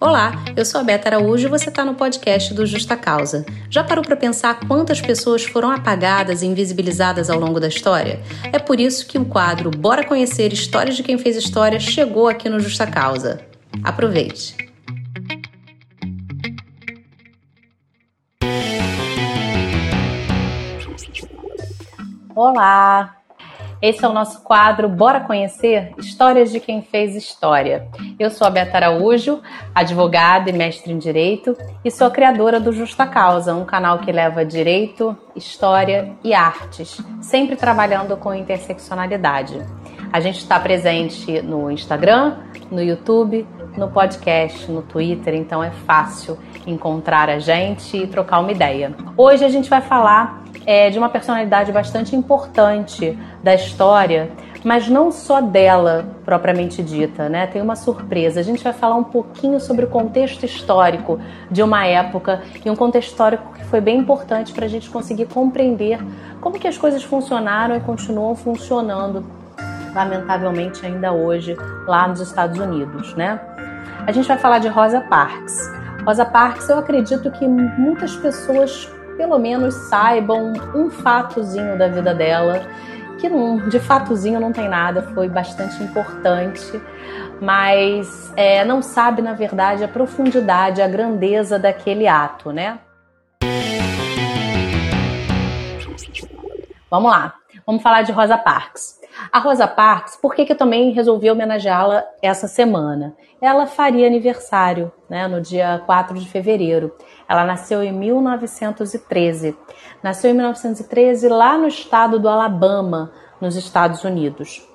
Olá, eu sou a Beta Araújo e você está no podcast do Justa Causa. Já parou para pensar quantas pessoas foram apagadas e invisibilizadas ao longo da história? É por isso que o quadro Bora Conhecer Histórias de Quem Fez História chegou aqui no Justa Causa. Aproveite! Olá, esse é o nosso quadro Bora Conhecer Histórias de quem fez história. Eu sou a Beta Araújo, advogada e mestre em direito, e sou criadora do Justa Causa, um canal que leva direito, história e artes, sempre trabalhando com interseccionalidade. A gente está presente no Instagram, no YouTube, no podcast, no Twitter, então é fácil encontrar a gente e trocar uma ideia. Hoje a gente vai falar é, de uma personalidade bastante importante da história, mas não só dela propriamente dita, né? Tem uma surpresa. A gente vai falar um pouquinho sobre o contexto histórico de uma época e um contexto histórico que foi bem importante para a gente conseguir compreender como que as coisas funcionaram e continuam funcionando, lamentavelmente ainda hoje lá nos Estados Unidos, né? A gente vai falar de Rosa Parks. Rosa Parks, eu acredito que muitas pessoas pelo menos saibam um fatozinho da vida dela, que não, de fatozinho não tem nada, foi bastante importante, mas é, não sabe, na verdade, a profundidade, a grandeza daquele ato, né? Vamos lá, vamos falar de Rosa Parks. A Rosa Parks, por que, que eu também resolvi homenageá-la essa semana? Ela faria aniversário, né, no dia 4 de fevereiro. Ela nasceu em 1913. Nasceu em 1913 lá no estado do Alabama, nos Estados Unidos.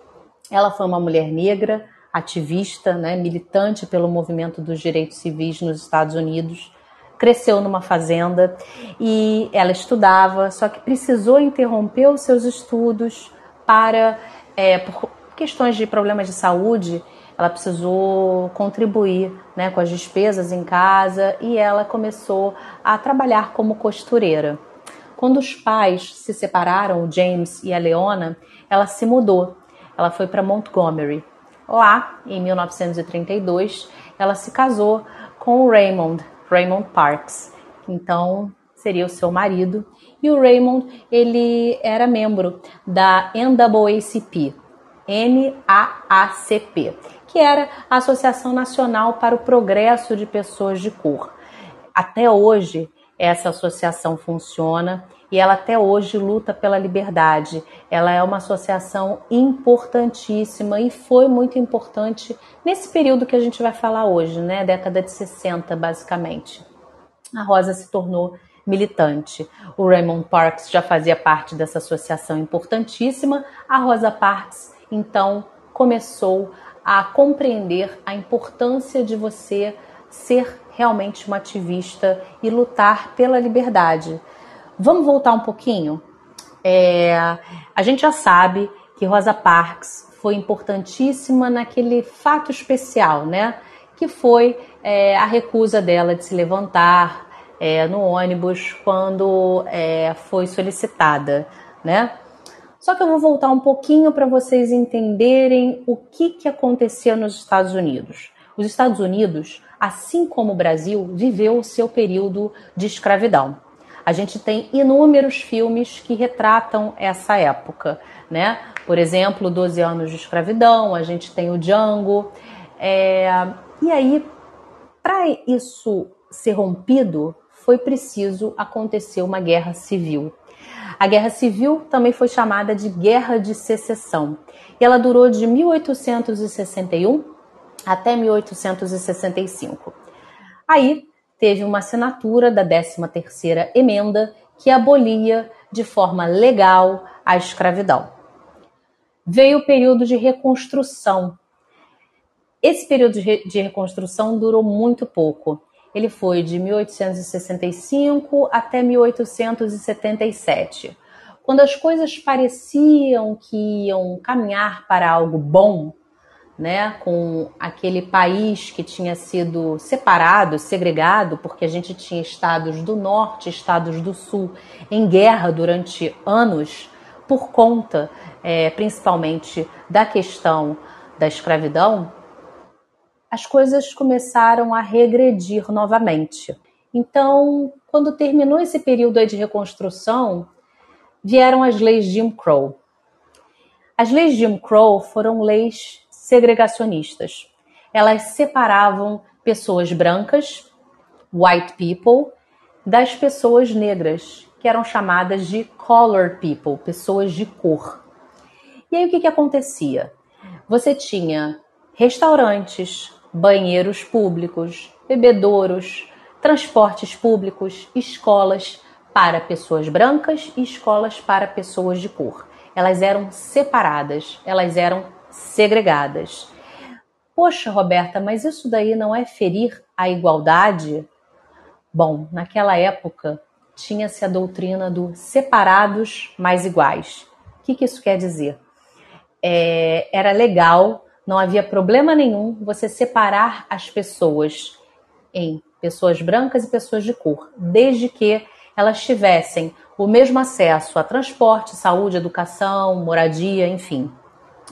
Ela foi uma mulher negra, ativista, né, militante pelo movimento dos direitos civis nos Estados Unidos. Cresceu numa fazenda e ela estudava, só que precisou interromper os seus estudos para, é, por questões de problemas de saúde, ela precisou contribuir né, com as despesas em casa e ela começou a trabalhar como costureira. Quando os pais se separaram, o James e a Leona, ela se mudou. Ela foi para Montgomery. Lá, em 1932, ela se casou com o Raymond, Raymond Parks. Então, seria o seu marido. E o Raymond, ele era membro da NAACP, NAACP, que era a Associação Nacional para o Progresso de Pessoas de Cor. Até hoje, essa associação funciona e ela até hoje luta pela liberdade. Ela é uma associação importantíssima e foi muito importante nesse período que a gente vai falar hoje, né? Década de 60, basicamente. A Rosa se tornou militante. O Raymond Parks já fazia parte dessa associação importantíssima. A Rosa Parks, então, começou a compreender a importância de você ser realmente uma ativista e lutar pela liberdade. Vamos voltar um pouquinho? É, a gente já sabe que Rosa Parks foi importantíssima naquele fato especial, né? Que foi é, a recusa dela de se levantar é, no ônibus quando é, foi solicitada, né? Só que eu vou voltar um pouquinho para vocês entenderem o que, que acontecia nos Estados Unidos. Os Estados Unidos, assim como o Brasil, viveu o seu período de escravidão. A gente tem inúmeros filmes que retratam essa época, né? Por exemplo, 12 anos de escravidão, a gente tem o Django. É... E aí, para isso ser rompido, foi preciso acontecer uma guerra civil. A Guerra Civil também foi chamada de Guerra de Secessão e ela durou de 1861 até 1865. Aí teve uma assinatura da 13ª emenda que abolia de forma legal a escravidão. Veio o período de reconstrução. Esse período de reconstrução durou muito pouco ele foi de 1865 até 1877. Quando as coisas pareciam que iam caminhar para algo bom, né, com aquele país que tinha sido separado, segregado, porque a gente tinha estados do norte, estados do sul em guerra durante anos, por conta é, principalmente da questão da escravidão, as coisas começaram a regredir novamente. Então, quando terminou esse período de reconstrução, vieram as leis Jim Crow. As leis Jim Crow foram leis segregacionistas. Elas separavam pessoas brancas, white people, das pessoas negras, que eram chamadas de colored people, pessoas de cor. E aí o que, que acontecia? Você tinha restaurantes, banheiros públicos, bebedouros, transportes públicos, escolas para pessoas brancas e escolas para pessoas de cor. Elas eram separadas, elas eram segregadas. Poxa, Roberta, mas isso daí não é ferir a igualdade? Bom, naquela época tinha-se a doutrina do separados mais iguais. O que, que isso quer dizer? É, era legal, não havia problema nenhum você separar as pessoas em pessoas brancas e pessoas de cor, desde que elas tivessem o mesmo acesso a transporte, saúde, educação, moradia, enfim.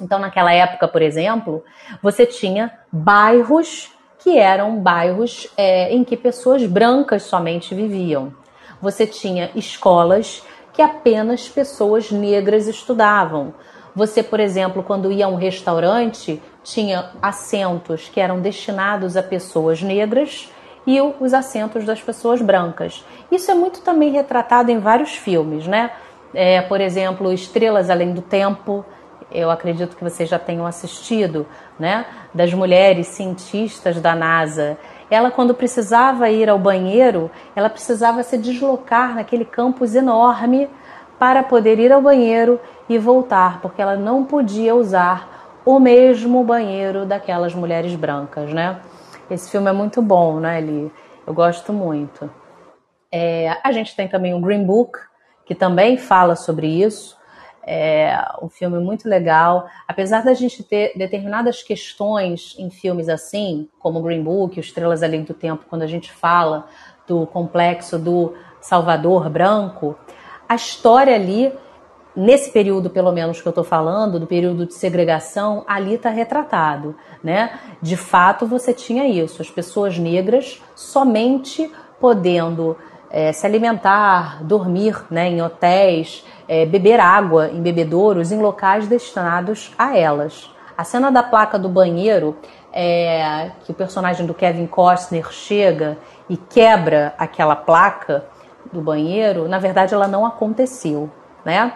Então, naquela época, por exemplo, você tinha bairros que eram bairros é, em que pessoas brancas somente viviam. Você tinha escolas que apenas pessoas negras estudavam. Você, por exemplo, quando ia a um restaurante, tinha assentos que eram destinados a pessoas negras e os assentos das pessoas brancas. Isso é muito também retratado em vários filmes, né? É, por exemplo, Estrelas Além do Tempo, eu acredito que vocês já tenham assistido, né? Das mulheres cientistas da NASA. Ela, quando precisava ir ao banheiro, ela precisava se deslocar naquele campus enorme para poder ir ao banheiro e voltar, porque ela não podia usar o mesmo banheiro daquelas mulheres brancas, né? Esse filme é muito bom, né, Eli? Eu gosto muito. É, a gente tem também o Green Book, que também fala sobre isso. É um filme muito legal. Apesar da gente ter determinadas questões em filmes assim, como Green Book, Estrelas Além do Tempo, quando a gente fala do complexo do Salvador Branco, a história ali nesse período, pelo menos que eu estou falando, do período de segregação, ali está retratado, né? De fato, você tinha isso, as pessoas negras somente podendo é, se alimentar, dormir né, em hotéis, é, beber água em bebedouros em locais destinados a elas. A cena da placa do banheiro, é, que o personagem do Kevin Costner chega e quebra aquela placa do banheiro, na verdade ela não aconteceu, né?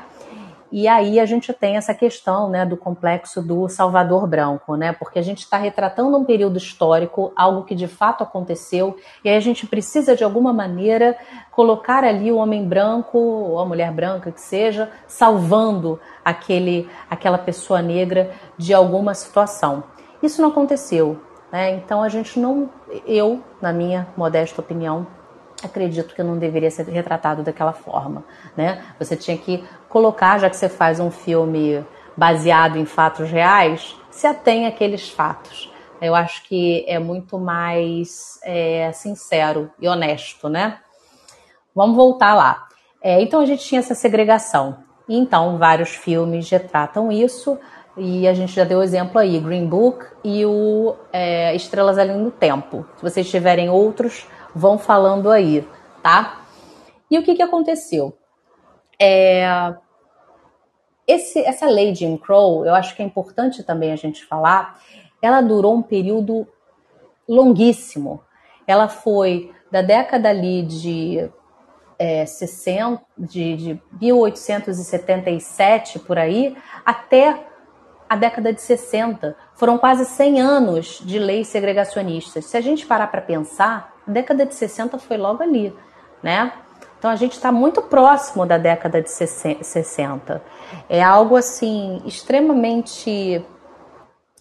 E aí a gente tem essa questão né, do complexo do Salvador Branco, né? Porque a gente está retratando um período histórico, algo que de fato aconteceu, e aí a gente precisa de alguma maneira colocar ali o homem branco, ou a mulher branca que seja, salvando aquele, aquela pessoa negra de alguma situação. Isso não aconteceu. Né? Então a gente não, eu, na minha modesta opinião, acredito que não deveria ser retratado daquela forma, né? Você tinha que colocar, já que você faz um filme baseado em fatos reais, se atém àqueles fatos. Eu acho que é muito mais é, sincero e honesto, né? Vamos voltar lá. É, então a gente tinha essa segregação. Então vários filmes retratam isso. E a gente já deu exemplo aí, Green Book e o é, Estrelas Além do Tempo. Se vocês tiverem outros, vão falando aí, tá? E o que, que aconteceu? É, esse, essa lei de Jim Crow, eu acho que é importante também a gente falar, ela durou um período longuíssimo. Ela foi da década ali de, é, 60, de, de 1877 por aí até a década de 60. Foram quase 100 anos de leis segregacionistas. Se a gente parar para pensar, década de 60 foi logo ali, né? Então a gente está muito próximo da década de 60. É algo assim extremamente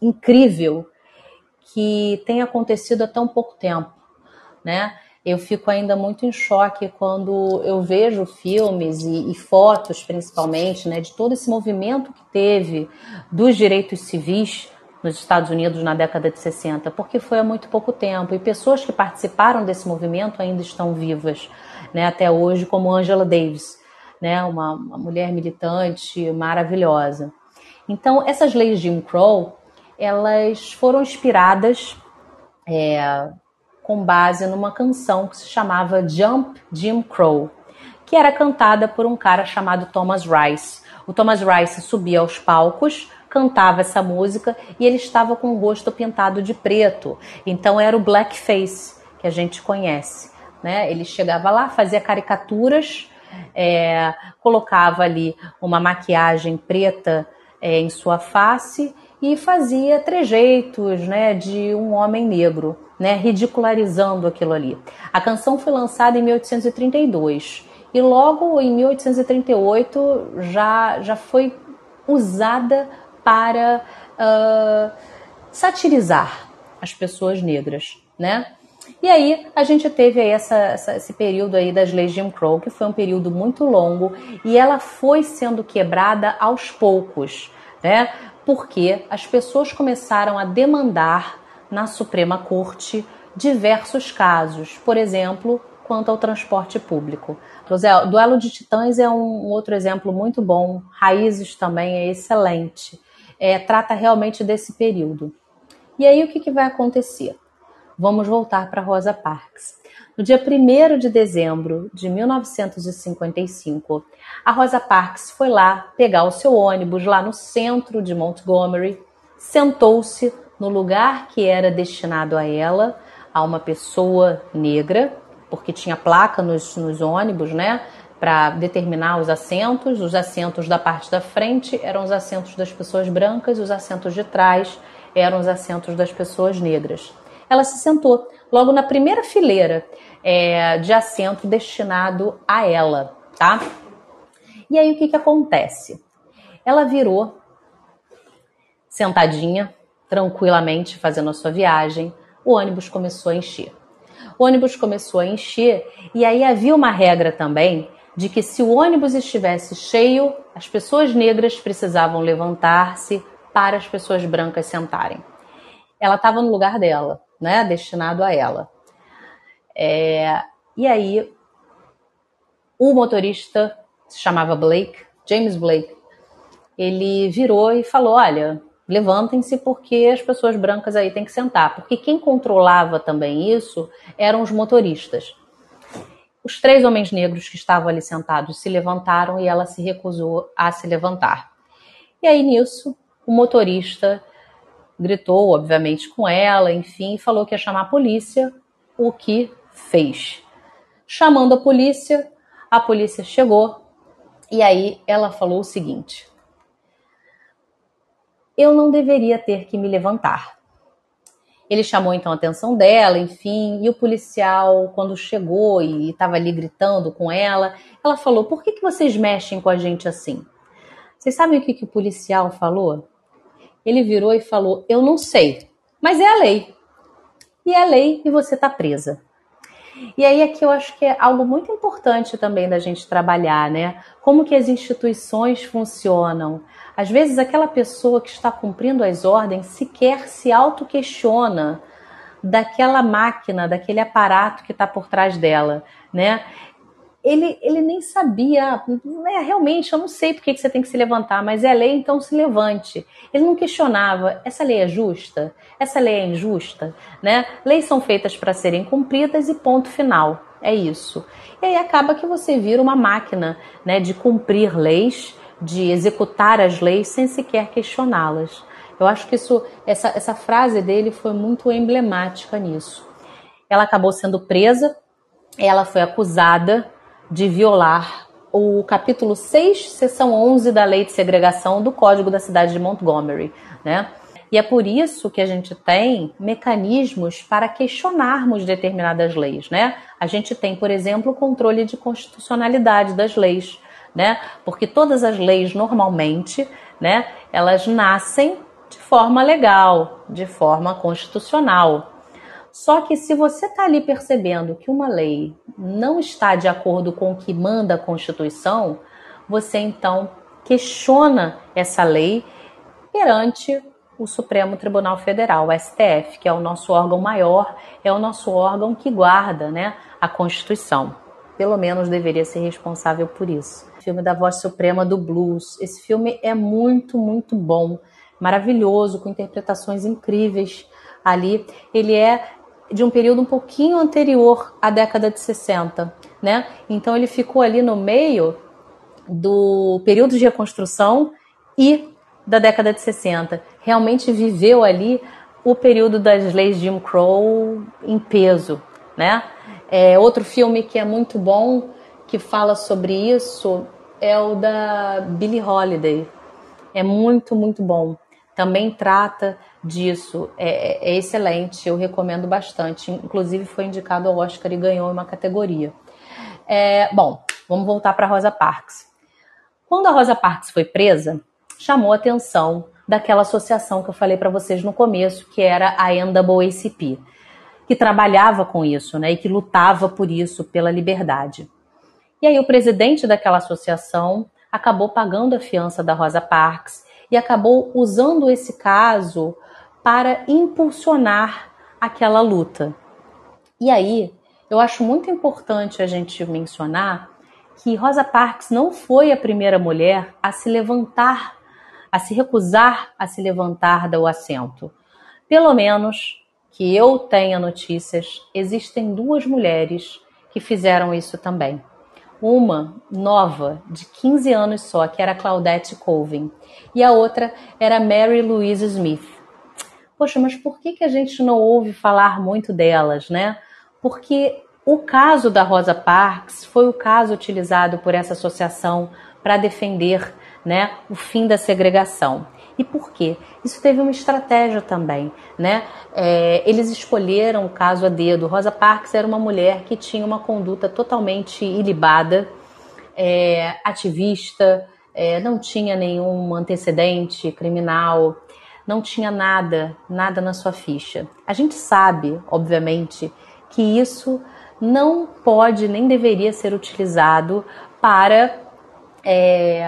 incrível que tem acontecido há tão pouco tempo, né? Eu fico ainda muito em choque quando eu vejo filmes e, e fotos, principalmente, né, de todo esse movimento que teve dos direitos civis nos Estados Unidos na década de 60, porque foi há muito pouco tempo e pessoas que participaram desse movimento ainda estão vivas, né, até hoje, como Angela Davis, né, uma, uma mulher militante maravilhosa. Então, essas leis de Jim Crow, elas foram inspiradas é, com base numa canção que se chamava Jump Jim Crow, que era cantada por um cara chamado Thomas Rice. O Thomas Rice subia aos palcos, cantava essa música e ele estava com o rosto pintado de preto. Então era o blackface que a gente conhece. Né? Ele chegava lá, fazia caricaturas, é, colocava ali uma maquiagem preta é, em sua face e fazia trejeitos né, de um homem negro, né, ridicularizando aquilo ali. A canção foi lançada em 1832 e logo em 1838 já, já foi usada para uh, satirizar as pessoas negras, né? E aí a gente teve aí essa, essa, esse período aí das leis Jim Crow, que foi um período muito longo e ela foi sendo quebrada aos poucos, né? Porque as pessoas começaram a demandar na Suprema Corte diversos casos, por exemplo, quanto ao transporte público. O Duelo de Titãs é um outro exemplo muito bom, Raízes também é excelente é, trata realmente desse período. E aí o que, que vai acontecer? Vamos voltar para Rosa Parks. No dia 1 de dezembro de 1955, a Rosa Parks foi lá pegar o seu ônibus lá no centro de Montgomery, sentou-se no lugar que era destinado a ela, a uma pessoa negra, porque tinha placa nos, nos ônibus, né? Para determinar os assentos. Os assentos da parte da frente eram os assentos das pessoas brancas, os assentos de trás eram os assentos das pessoas negras. Ela se sentou logo na primeira fileira é, de assento destinado a ela, tá? E aí o que, que acontece? Ela virou sentadinha, tranquilamente, fazendo a sua viagem. O ônibus começou a encher. O ônibus começou a encher e aí havia uma regra também de que se o ônibus estivesse cheio, as pessoas negras precisavam levantar-se para as pessoas brancas sentarem. Ela estava no lugar dela, né, destinado a ela. É, e aí, o motorista se chamava Blake, James Blake, ele virou e falou: Olha, levantem-se porque as pessoas brancas aí têm que sentar. Porque quem controlava também isso eram os motoristas. Os três homens negros que estavam ali sentados se levantaram e ela se recusou a se levantar. E aí nisso, o motorista gritou, obviamente, com ela, enfim, falou que ia chamar a polícia, o que fez. Chamando a polícia, a polícia chegou e aí ela falou o seguinte: Eu não deveria ter que me levantar. Ele chamou então a atenção dela, enfim, e o policial, quando chegou e estava ali gritando com ela, ela falou: Por que, que vocês mexem com a gente assim? Vocês sabem o que, que o policial falou? Ele virou e falou: Eu não sei, mas é a lei. E é a lei e você está presa. E aí aqui eu acho que é algo muito importante também da gente trabalhar, né? Como que as instituições funcionam. Às vezes aquela pessoa que está cumprindo as ordens sequer se auto-questiona daquela máquina, daquele aparato que está por trás dela, né? Ele, ele nem sabia, né, realmente, eu não sei por que você tem que se levantar, mas é lei, então se levante. Ele não questionava, essa lei é justa? Essa lei é injusta? Né? Leis são feitas para serem cumpridas e ponto final. É isso. E aí acaba que você vira uma máquina né, de cumprir leis, de executar as leis sem sequer questioná-las. Eu acho que isso, essa, essa frase dele foi muito emblemática nisso. Ela acabou sendo presa, ela foi acusada de violar o capítulo 6, seção 11 da Lei de Segregação do Código da Cidade de Montgomery, né? E é por isso que a gente tem mecanismos para questionarmos determinadas leis, né? A gente tem, por exemplo, o controle de constitucionalidade das leis, né? Porque todas as leis normalmente, né, elas nascem de forma legal, de forma constitucional, só que se você está ali percebendo que uma lei não está de acordo com o que manda a Constituição, você então questiona essa lei perante o Supremo Tribunal Federal, o STF, que é o nosso órgão maior, é o nosso órgão que guarda né, a Constituição. Pelo menos deveria ser responsável por isso. Filme da Voz Suprema do Blues. Esse filme é muito, muito bom, maravilhoso, com interpretações incríveis ali, ele é de um período um pouquinho anterior à década de 60, né? Então ele ficou ali no meio do período de reconstrução e da década de 60. Realmente viveu ali o período das leis Jim Crow em peso, né? É, outro filme que é muito bom, que fala sobre isso, é o da Billie Holiday. É muito, muito bom. Também trata disso. É, é, excelente, eu recomendo bastante. Inclusive foi indicado ao Oscar e ganhou uma categoria. É, bom, vamos voltar para Rosa Parks. Quando a Rosa Parks foi presa, chamou a atenção daquela associação que eu falei para vocês no começo, que era a NAACP, que trabalhava com isso, né, e que lutava por isso, pela liberdade. E aí o presidente daquela associação acabou pagando a fiança da Rosa Parks e acabou usando esse caso para impulsionar aquela luta. E aí, eu acho muito importante a gente mencionar que Rosa Parks não foi a primeira mulher a se levantar a se recusar a se levantar do assento. Pelo menos que eu tenha notícias, existem duas mulheres que fizeram isso também. Uma nova, de 15 anos só, que era Claudette Colvin, e a outra era Mary Louise Smith. Poxa, mas por que, que a gente não ouve falar muito delas, né? Porque o caso da Rosa Parks foi o caso utilizado por essa associação para defender né, o fim da segregação. E por quê? Isso teve uma estratégia também, né? É, eles escolheram o caso a dedo. Rosa Parks era uma mulher que tinha uma conduta totalmente ilibada, é, ativista, é, não tinha nenhum antecedente criminal, não tinha nada, nada na sua ficha. A gente sabe, obviamente, que isso não pode nem deveria ser utilizado para é,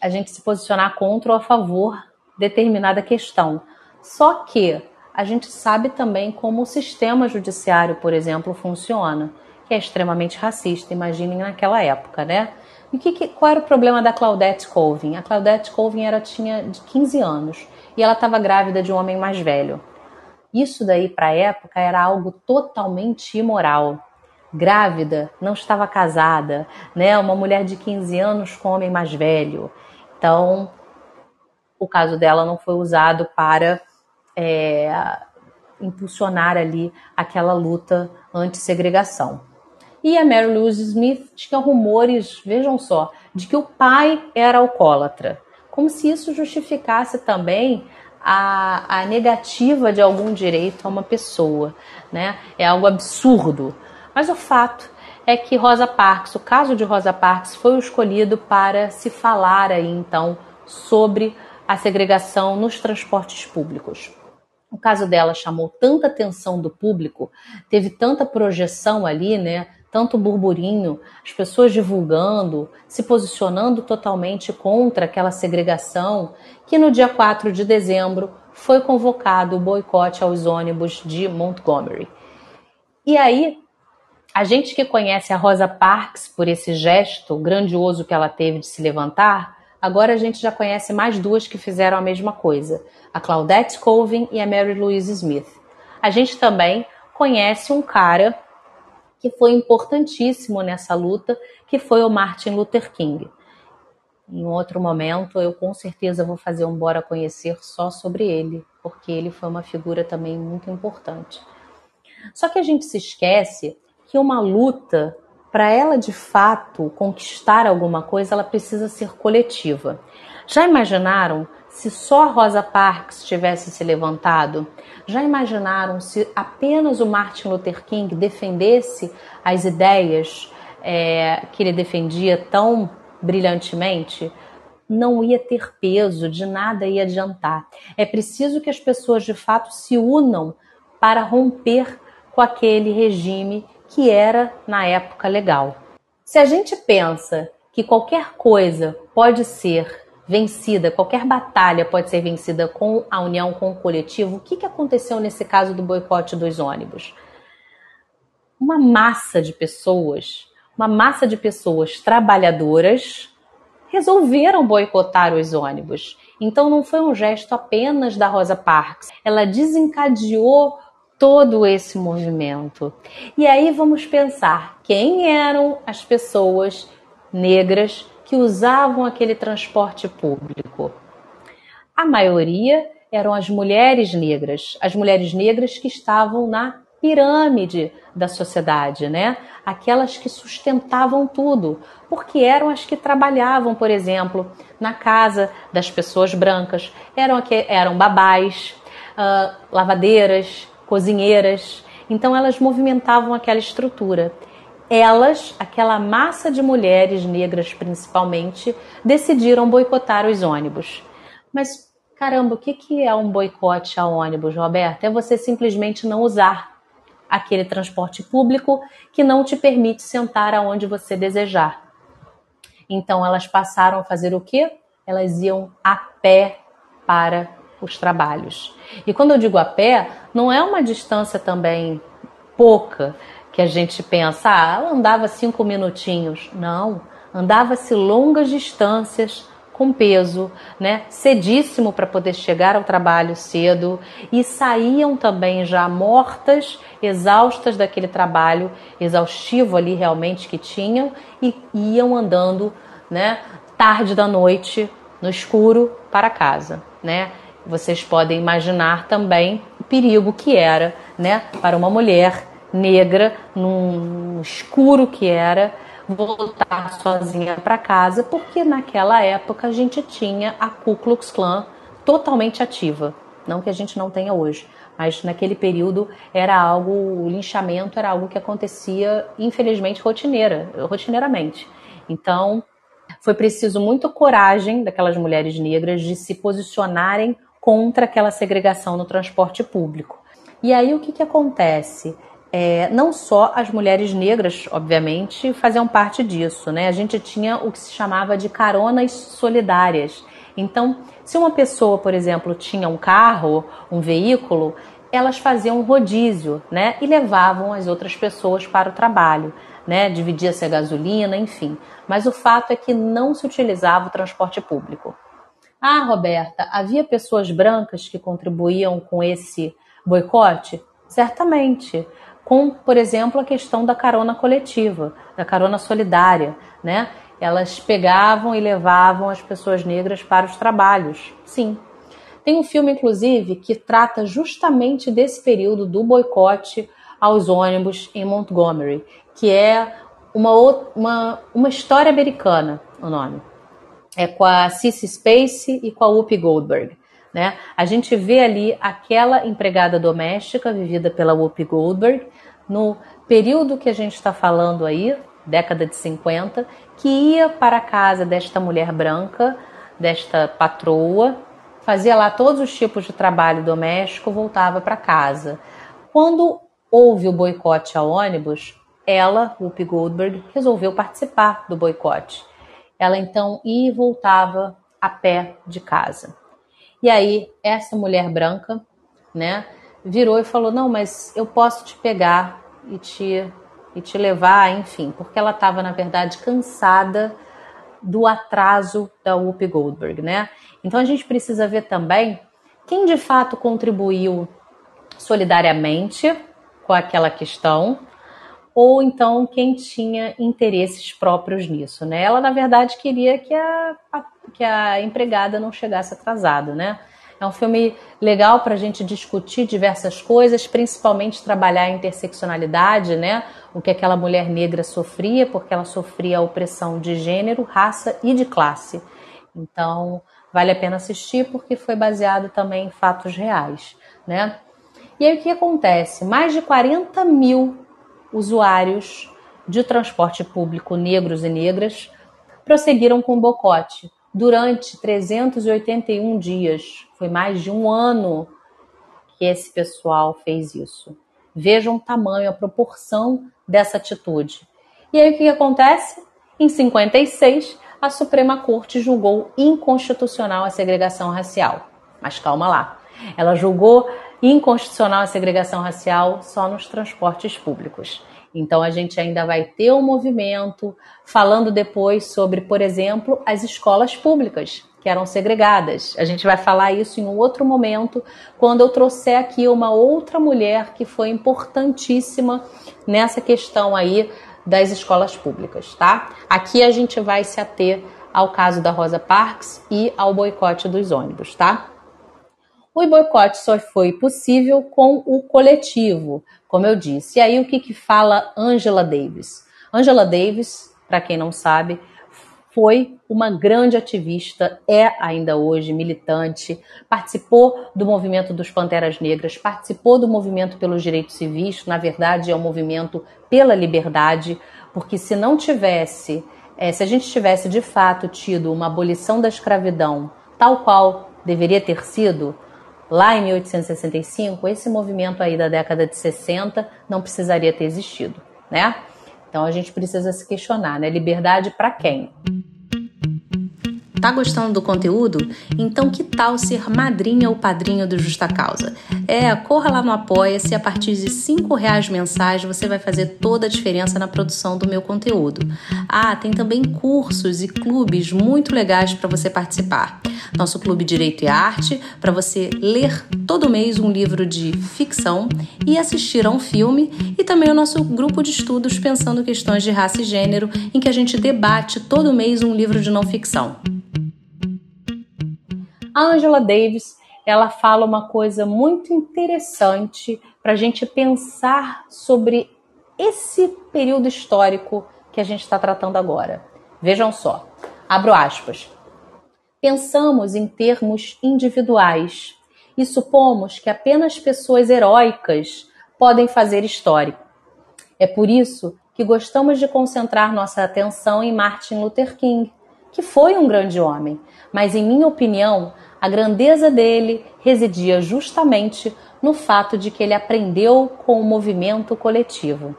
a gente se posicionar contra ou a favor de determinada questão. Só que a gente sabe também como o sistema judiciário, por exemplo, funciona, que é extremamente racista, imaginem naquela época, né? E que, que, qual era o problema da Claudette Colvin? A Claudette Colvin era, tinha de 15 anos e ela estava grávida de um homem mais velho. Isso daí, para a época, era algo totalmente imoral. Grávida, não estava casada, né? Uma mulher de 15 anos com um homem mais velho. Então, o caso dela não foi usado para é, impulsionar ali aquela luta anti-segregação. E a Mary Louise Smith tinha rumores, vejam só, de que o pai era alcoólatra, como se isso justificasse também a, a negativa de algum direito a uma pessoa, né? É algo absurdo. Mas o fato é que Rosa Parks, o caso de Rosa Parks foi o escolhido para se falar aí então sobre a segregação nos transportes públicos. O caso dela chamou tanta atenção do público, teve tanta projeção ali, né? Tanto burburinho, as pessoas divulgando, se posicionando totalmente contra aquela segregação, que no dia 4 de dezembro foi convocado o boicote aos ônibus de Montgomery. E aí, a gente que conhece a Rosa Parks por esse gesto grandioso que ela teve de se levantar, agora a gente já conhece mais duas que fizeram a mesma coisa, a Claudette Colvin e a Mary Louise Smith. A gente também conhece um cara que foi importantíssimo nessa luta, que foi o Martin Luther King. Em outro momento, eu com certeza vou fazer um Bora Conhecer só sobre ele, porque ele foi uma figura também muito importante. Só que a gente se esquece que uma luta, para ela de fato conquistar alguma coisa, ela precisa ser coletiva. Já imaginaram se só Rosa Parks tivesse se levantado? Já imaginaram se apenas o Martin Luther King defendesse as ideias é, que ele defendia tão brilhantemente? Não ia ter peso, de nada ia adiantar. É preciso que as pessoas de fato se unam para romper com aquele regime que era na época legal. Se a gente pensa que qualquer coisa pode ser vencida, qualquer batalha pode ser vencida com a união com o coletivo, o que, que aconteceu nesse caso do boicote dos ônibus? Uma massa de pessoas, uma massa de pessoas trabalhadoras, resolveram boicotar os ônibus. Então não foi um gesto apenas da Rosa Parks, ela desencadeou todo esse movimento. E aí vamos pensar quem eram as pessoas negras que usavam aquele transporte público. A maioria eram as mulheres negras, as mulheres negras que estavam na pirâmide da sociedade, né? Aquelas que sustentavam tudo, porque eram as que trabalhavam, por exemplo, na casa das pessoas brancas, eram, eram babás, uh, lavadeiras, cozinheiras. Então elas movimentavam aquela estrutura. Elas, aquela massa de mulheres negras principalmente, decidiram boicotar os ônibus. Mas caramba, o que é um boicote a ônibus, Roberto? É você simplesmente não usar aquele transporte público que não te permite sentar aonde você desejar. Então elas passaram a fazer o quê? Elas iam a pé para os trabalhos. E quando eu digo a pé, não é uma distância também pouca que a gente pensa, ah, ela andava cinco minutinhos. Não, andava-se longas distâncias com peso, né, cedíssimo para poder chegar ao trabalho cedo e saíam também já mortas, exaustas daquele trabalho exaustivo ali realmente que tinham e iam andando, né, tarde da noite no escuro para casa, né? Vocês podem imaginar também o perigo que era, né, para uma mulher negra num escuro que era voltar sozinha para casa, porque naquela época a gente tinha a Ku Klux Klan totalmente ativa. Não que a gente não tenha hoje, mas naquele período era algo, o linchamento era algo que acontecia, infelizmente, rotineira, rotineiramente. Então, foi preciso muita coragem daquelas mulheres negras de se posicionarem contra aquela segregação no transporte público. E aí o que, que acontece? É, não só as mulheres negras, obviamente, faziam parte disso, né? A gente tinha o que se chamava de caronas solidárias. Então, se uma pessoa, por exemplo, tinha um carro, um veículo, elas faziam um rodízio, né? E levavam as outras pessoas para o trabalho, né? Dividia-se a gasolina, enfim. Mas o fato é que não se utilizava o transporte público. Ah, Roberta, havia pessoas brancas que contribuíam com esse boicote? Certamente com, por exemplo, a questão da carona coletiva, da carona solidária, né? Elas pegavam e levavam as pessoas negras para os trabalhos. Sim. Tem um filme, inclusive, que trata justamente desse período do boicote aos ônibus em Montgomery, que é uma, uma, uma história americana, o nome. É com a Cissy Spacey e com a Whoopi Goldberg. Né? A gente vê ali aquela empregada doméstica vivida pela Whoopi Goldberg no período que a gente está falando aí, década de 50, que ia para a casa desta mulher branca, desta patroa, fazia lá todos os tipos de trabalho doméstico, voltava para casa. Quando houve o boicote a ônibus, ela, Whoopi Goldberg, resolveu participar do boicote. Ela então ia e voltava a pé de casa. E aí, essa mulher branca, né, virou e falou: Não, mas eu posso te pegar e te, e te levar, enfim, porque ela estava, na verdade, cansada do atraso da Whoopi Goldberg, né? Então a gente precisa ver também quem de fato contribuiu solidariamente com aquela questão ou então quem tinha interesses próprios nisso, né? Ela na verdade queria que a, a que a empregada não chegasse atrasada, né? É um filme legal para a gente discutir diversas coisas, principalmente trabalhar a interseccionalidade, né? O que aquela mulher negra sofria, porque ela sofria a opressão de gênero, raça e de classe. Então, vale a pena assistir porque foi baseado também em fatos reais, né? E aí o que acontece? Mais de 40 mil usuários de transporte público negros e negras prosseguiram com o boicote durante 381 dias. Foi mais de um ano que esse pessoal fez isso. Vejam o tamanho, a proporção dessa atitude. E aí o que acontece? Em 56, a Suprema Corte julgou inconstitucional a segregação racial. Mas calma lá. Ela julgou inconstitucional a segregação racial só nos transportes públicos. Então a gente ainda vai ter um movimento falando depois sobre, por exemplo, as escolas públicas que eram segregadas. A gente vai falar isso em um outro momento, quando eu trouxer aqui uma outra mulher que foi importantíssima nessa questão aí das escolas públicas, tá? Aqui a gente vai se ater ao caso da Rosa Parks e ao boicote dos ônibus, tá? O boicote só foi possível com o coletivo, como eu disse. E aí o que, que fala Angela Davis? Angela Davis, para quem não sabe, foi uma grande ativista, é ainda hoje militante, participou do movimento dos Panteras Negras, participou do movimento pelos direitos civis, na verdade é um movimento pela liberdade, porque se não tivesse, é, se a gente tivesse de fato tido uma abolição da escravidão, tal qual deveria ter sido, lá em 1865, esse movimento aí da década de 60 não precisaria ter existido, né? Então a gente precisa se questionar, né? Liberdade para quem? Tá gostando do conteúdo? Então que tal ser madrinha ou padrinho do Justa Causa? É, corra lá no Apoia-se, a partir de cinco reais mensais você vai fazer toda a diferença na produção do meu conteúdo. Ah, tem também cursos e clubes muito legais para você participar. Nosso Clube Direito e Arte, para você ler todo mês um livro de ficção e assistir a um filme, e também o nosso grupo de estudos pensando questões de raça e gênero, em que a gente debate todo mês um livro de não ficção. Angela Davis ela fala uma coisa muito interessante para a gente pensar sobre esse período histórico que a gente está tratando agora. Vejam só, abro aspas. Pensamos em termos individuais e supomos que apenas pessoas heróicas podem fazer história. É por isso que gostamos de concentrar nossa atenção em Martin Luther King, que foi um grande homem, mas, em minha opinião, a grandeza dele residia justamente no fato de que ele aprendeu com o movimento coletivo.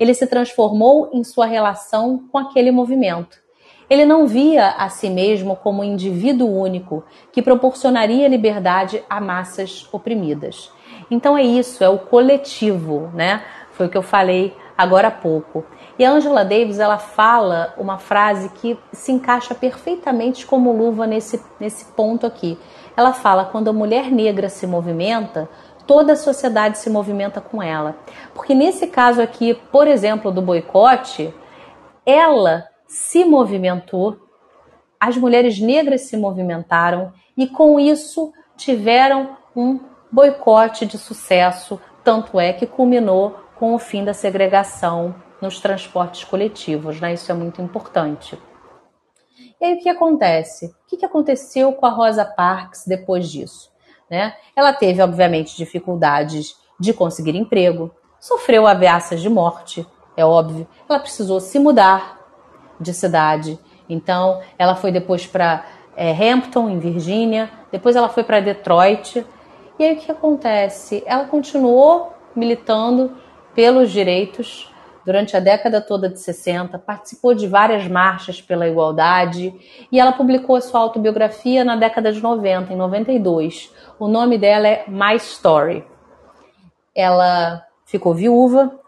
Ele se transformou em sua relação com aquele movimento. Ele não via a si mesmo como um indivíduo único que proporcionaria liberdade a massas oprimidas. Então é isso, é o coletivo, né? Foi o que eu falei agora há pouco. E a Angela Davis ela fala uma frase que se encaixa perfeitamente como luva nesse, nesse ponto aqui. Ela fala: quando a mulher negra se movimenta, toda a sociedade se movimenta com ela. Porque nesse caso aqui, por exemplo, do boicote, ela se movimentou, as mulheres negras se movimentaram e com isso tiveram um boicote de sucesso, tanto é que culminou com o fim da segregação nos transportes coletivos, né? Isso é muito importante. E aí o que acontece? O que aconteceu com a Rosa Parks depois disso? Né? Ela teve, obviamente, dificuldades de conseguir emprego, sofreu ameaças de morte, é óbvio. Ela precisou se mudar de cidade. Então, ela foi depois para é, Hampton, em Virgínia, depois ela foi para Detroit. E aí o que acontece? Ela continuou militando pelos direitos durante a década toda de 60, participou de várias marchas pela igualdade e ela publicou a sua autobiografia na década de 90, em 92. O nome dela é My Story. Ela ficou viúva,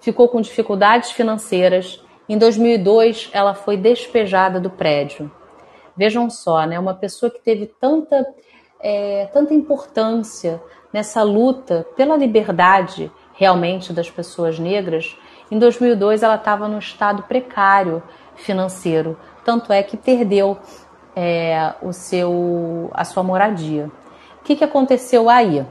ficou com dificuldades financeiras. Em 2002, ela foi despejada do prédio. Vejam só, né? Uma pessoa que teve tanta, é, tanta importância nessa luta pela liberdade realmente das pessoas negras, em 2002 ela estava num estado precário financeiro, tanto é que perdeu é, o seu, a sua moradia. O que, que aconteceu aí?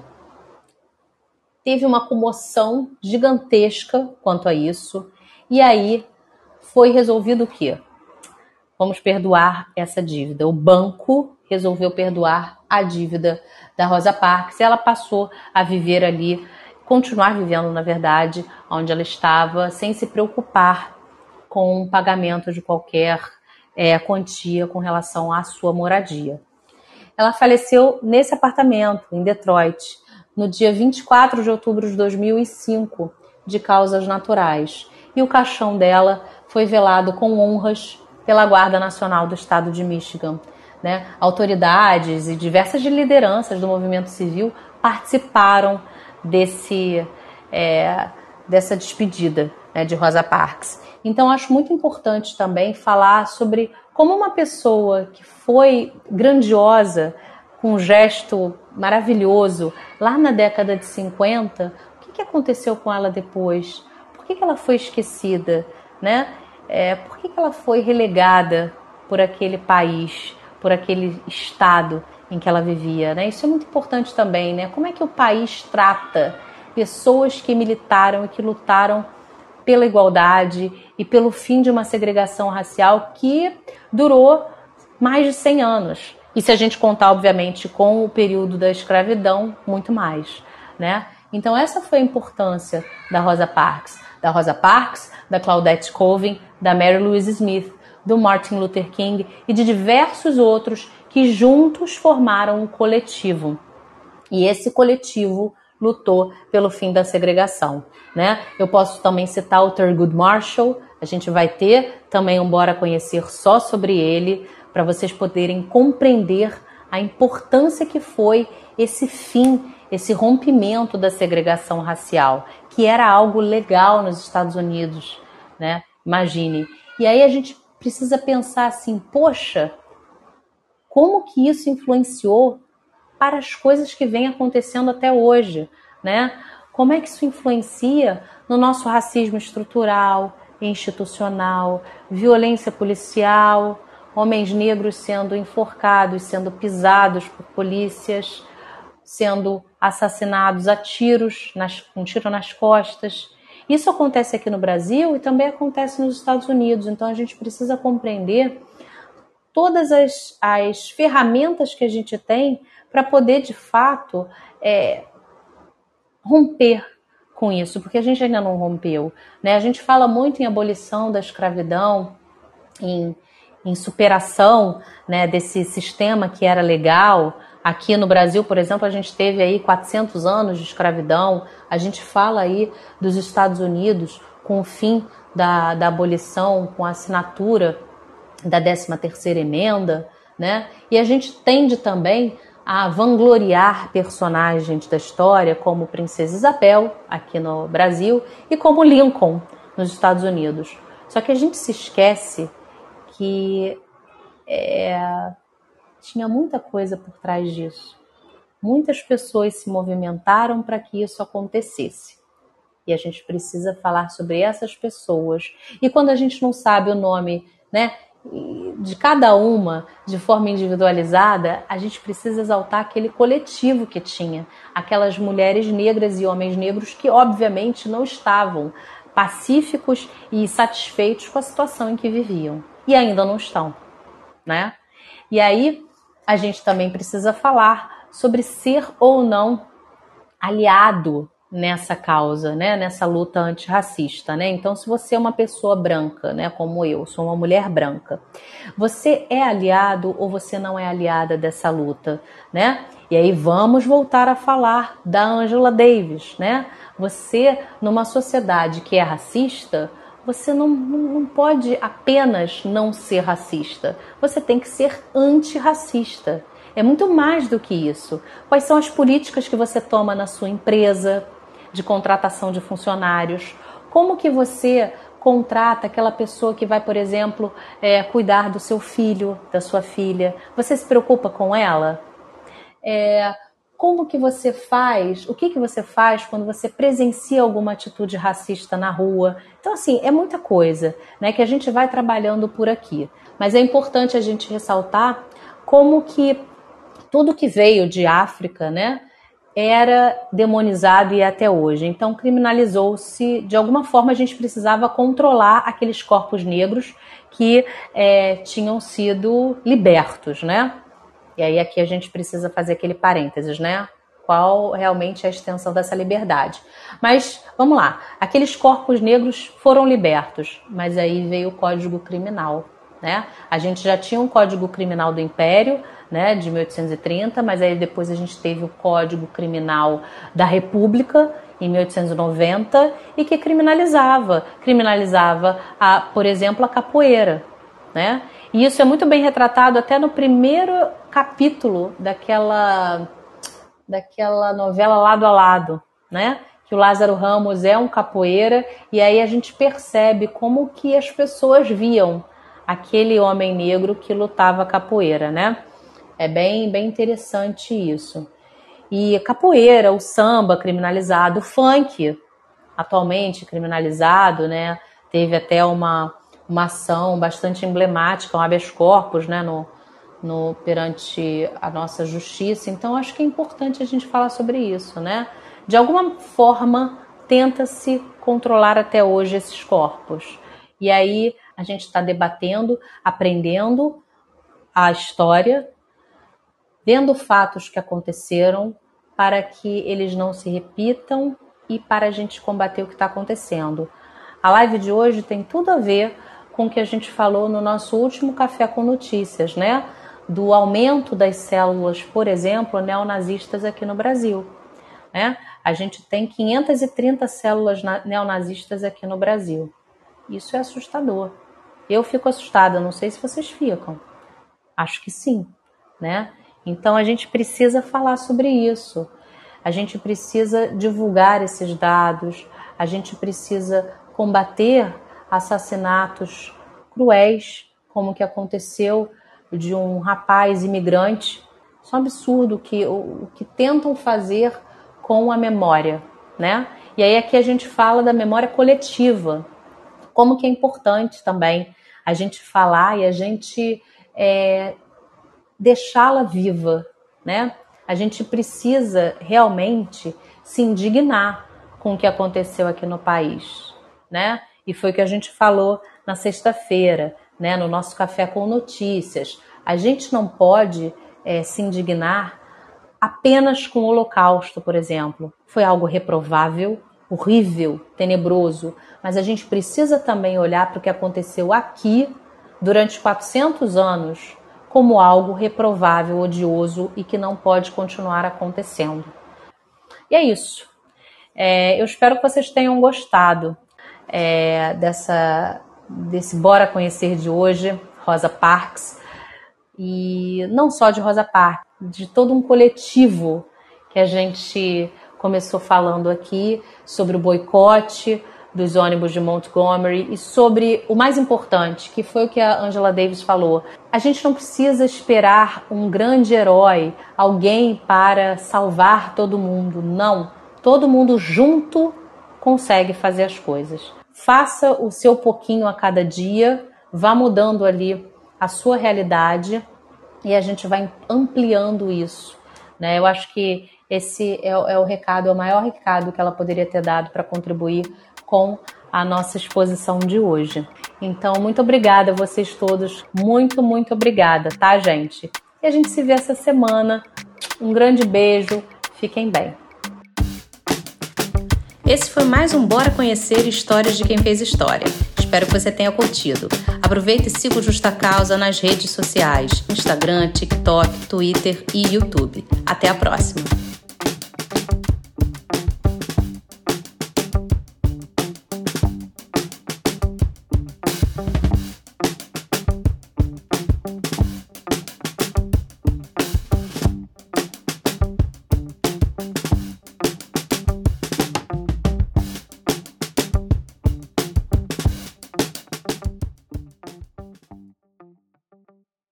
Teve uma comoção gigantesca quanto a isso, e aí foi resolvido o quê? Vamos perdoar essa dívida. O banco resolveu perdoar a dívida da Rosa Parks e ela passou a viver ali continuar vivendo, na verdade, onde ela estava, sem se preocupar com o pagamento de qualquer é, quantia com relação à sua moradia. Ela faleceu nesse apartamento, em Detroit, no dia 24 de outubro de 2005, de causas naturais. E o caixão dela foi velado com honras pela Guarda Nacional do Estado de Michigan. Né? Autoridades e diversas lideranças do movimento civil participaram desse, é, dessa despedida né, de Rosa Parks. Então, acho muito importante também falar sobre como uma pessoa que foi grandiosa, com um gesto maravilhoso, lá na década de 50, o que, aconteceu com ela depois? Por que, ela foi esquecida? Né? É, por que ela foi relegada por aquele país, por aquele estado em que ela vivia? Né? Isso é muito importante também. Né? Como é que o país trata pessoas que militaram e que lutaram pela igualdade e pelo fim de uma segregação racial que durou mais de 100 anos. E se a gente contar, obviamente, com o período da escravidão, muito mais, né? Então essa foi a importância da Rosa Parks, da Rosa Parks, da Claudette Colvin, da Mary Louise Smith, do Martin Luther King e de diversos outros que juntos formaram um coletivo. E esse coletivo lutou pelo fim da segregação. Né? Eu posso também citar o Thurgood Marshall, a gente vai ter também um Bora Conhecer só sobre ele, para vocês poderem compreender a importância que foi esse fim, esse rompimento da segregação racial, que era algo legal nos Estados Unidos, né? Imagine. E aí a gente precisa pensar assim, poxa, como que isso influenciou para as coisas que vêm acontecendo até hoje, né? Como é que isso influencia no nosso racismo estrutural, institucional, violência policial, homens negros sendo enforcados, sendo pisados por polícias, sendo assassinados a tiros, nas, com um tiro nas costas. Isso acontece aqui no Brasil e também acontece nos Estados Unidos. Então a gente precisa compreender todas as, as ferramentas que a gente tem para poder, de fato, é, romper com isso, porque a gente ainda não rompeu. Né? A gente fala muito em abolição da escravidão, em, em superação né, desse sistema que era legal. Aqui no Brasil, por exemplo, a gente teve aí 400 anos de escravidão. A gente fala aí dos Estados Unidos com o fim da, da abolição, com a assinatura da 13ª emenda, né? E a gente tende também a vangloriar personagens da história como Princesa Isabel, aqui no Brasil, e como Lincoln, nos Estados Unidos. Só que a gente se esquece que é, tinha muita coisa por trás disso. Muitas pessoas se movimentaram para que isso acontecesse. E a gente precisa falar sobre essas pessoas. E quando a gente não sabe o nome, né? De cada uma de forma individualizada, a gente precisa exaltar aquele coletivo que tinha, aquelas mulheres negras e homens negros que, obviamente, não estavam pacíficos e satisfeitos com a situação em que viviam e ainda não estão, né? E aí a gente também precisa falar sobre ser ou não aliado nessa causa, né, nessa luta antirracista, né? Então, se você é uma pessoa branca, né, como eu, sou uma mulher branca, você é aliado ou você não é aliada dessa luta, né? E aí vamos voltar a falar da Angela Davis, né? Você, numa sociedade que é racista, você não, não pode apenas não ser racista, você tem que ser antirracista. É muito mais do que isso. Quais são as políticas que você toma na sua empresa, de contratação de funcionários? Como que você contrata aquela pessoa que vai, por exemplo, é, cuidar do seu filho, da sua filha? Você se preocupa com ela? É, como que você faz? O que que você faz quando você presencia alguma atitude racista na rua? Então, assim, é muita coisa, né, que a gente vai trabalhando por aqui. Mas é importante a gente ressaltar como que tudo que veio de África, né, era demonizado e é até hoje. Então, criminalizou-se, de alguma forma, a gente precisava controlar aqueles corpos negros que é, tinham sido libertos, né? E aí aqui a gente precisa fazer aquele parênteses, né? Qual realmente é a extensão dessa liberdade. Mas vamos lá, aqueles corpos negros foram libertos, mas aí veio o Código Criminal, né? A gente já tinha um Código Criminal do Império, né, de 1830, mas aí depois a gente teve o Código Criminal da República em 1890 e que criminalizava, criminalizava a, por exemplo, a capoeira, né? E isso é muito bem retratado até no primeiro capítulo daquela daquela novela Lado a Lado, né? que o Lázaro Ramos é um capoeira e aí a gente percebe como que as pessoas viam aquele homem negro que lutava capoeira, né? É bem, bem interessante isso. E capoeira, o samba criminalizado, o funk atualmente criminalizado, né? Teve até uma, uma ação bastante emblemática, um habeas corpus, né? No, no, perante a nossa justiça. Então, acho que é importante a gente falar sobre isso, né? De alguma forma, tenta-se controlar até hoje esses corpos. E aí a gente está debatendo, aprendendo a história, vendo fatos que aconteceram para que eles não se repitam e para a gente combater o que está acontecendo. A live de hoje tem tudo a ver com o que a gente falou no nosso último Café com Notícias, né? Do aumento das células, por exemplo, neonazistas aqui no Brasil. Né? A gente tem 530 células neonazistas aqui no Brasil. Isso é assustador. Eu fico assustada, não sei se vocês ficam. Acho que sim, né? Então a gente precisa falar sobre isso. A gente precisa divulgar esses dados, a gente precisa combater assassinatos cruéis, como que aconteceu de um rapaz imigrante. Isso é um absurdo que, o, o que tentam fazer com a memória, né? E aí aqui a gente fala da memória coletiva, como que é importante também a gente falar e a gente é, deixá-la viva, né? A gente precisa realmente se indignar com o que aconteceu aqui no país, né? E foi o que a gente falou na sexta-feira, né? No nosso café com notícias. A gente não pode é, se indignar apenas com o Holocausto, por exemplo. Foi algo reprovável, horrível, tenebroso, mas a gente precisa também olhar para o que aconteceu aqui durante 400 anos como algo reprovável, odioso e que não pode continuar acontecendo. E é isso. É, eu espero que vocês tenham gostado é, dessa, desse Bora Conhecer de hoje, Rosa Parks, e não só de Rosa Parks, de todo um coletivo que a gente começou falando aqui sobre o boicote dos ônibus de Montgomery e sobre o mais importante, que foi o que a Angela Davis falou. A gente não precisa esperar um grande herói, alguém para salvar todo mundo. Não. Todo mundo junto consegue fazer as coisas. Faça o seu pouquinho a cada dia, vá mudando ali a sua realidade e a gente vai ampliando isso. Né? Eu acho que esse é, é o recado, é o maior recado que ela poderia ter dado para contribuir com a nossa exposição de hoje. Então, muito obrigada a vocês todos. Muito, muito obrigada, tá, gente? E a gente se vê essa semana. Um grande beijo. Fiquem bem. Esse foi mais um Bora Conhecer Histórias de Quem Fez História. Espero que você tenha curtido. Aproveite e siga o Justa Causa nas redes sociais: Instagram, TikTok, Twitter e YouTube. Até a próxima!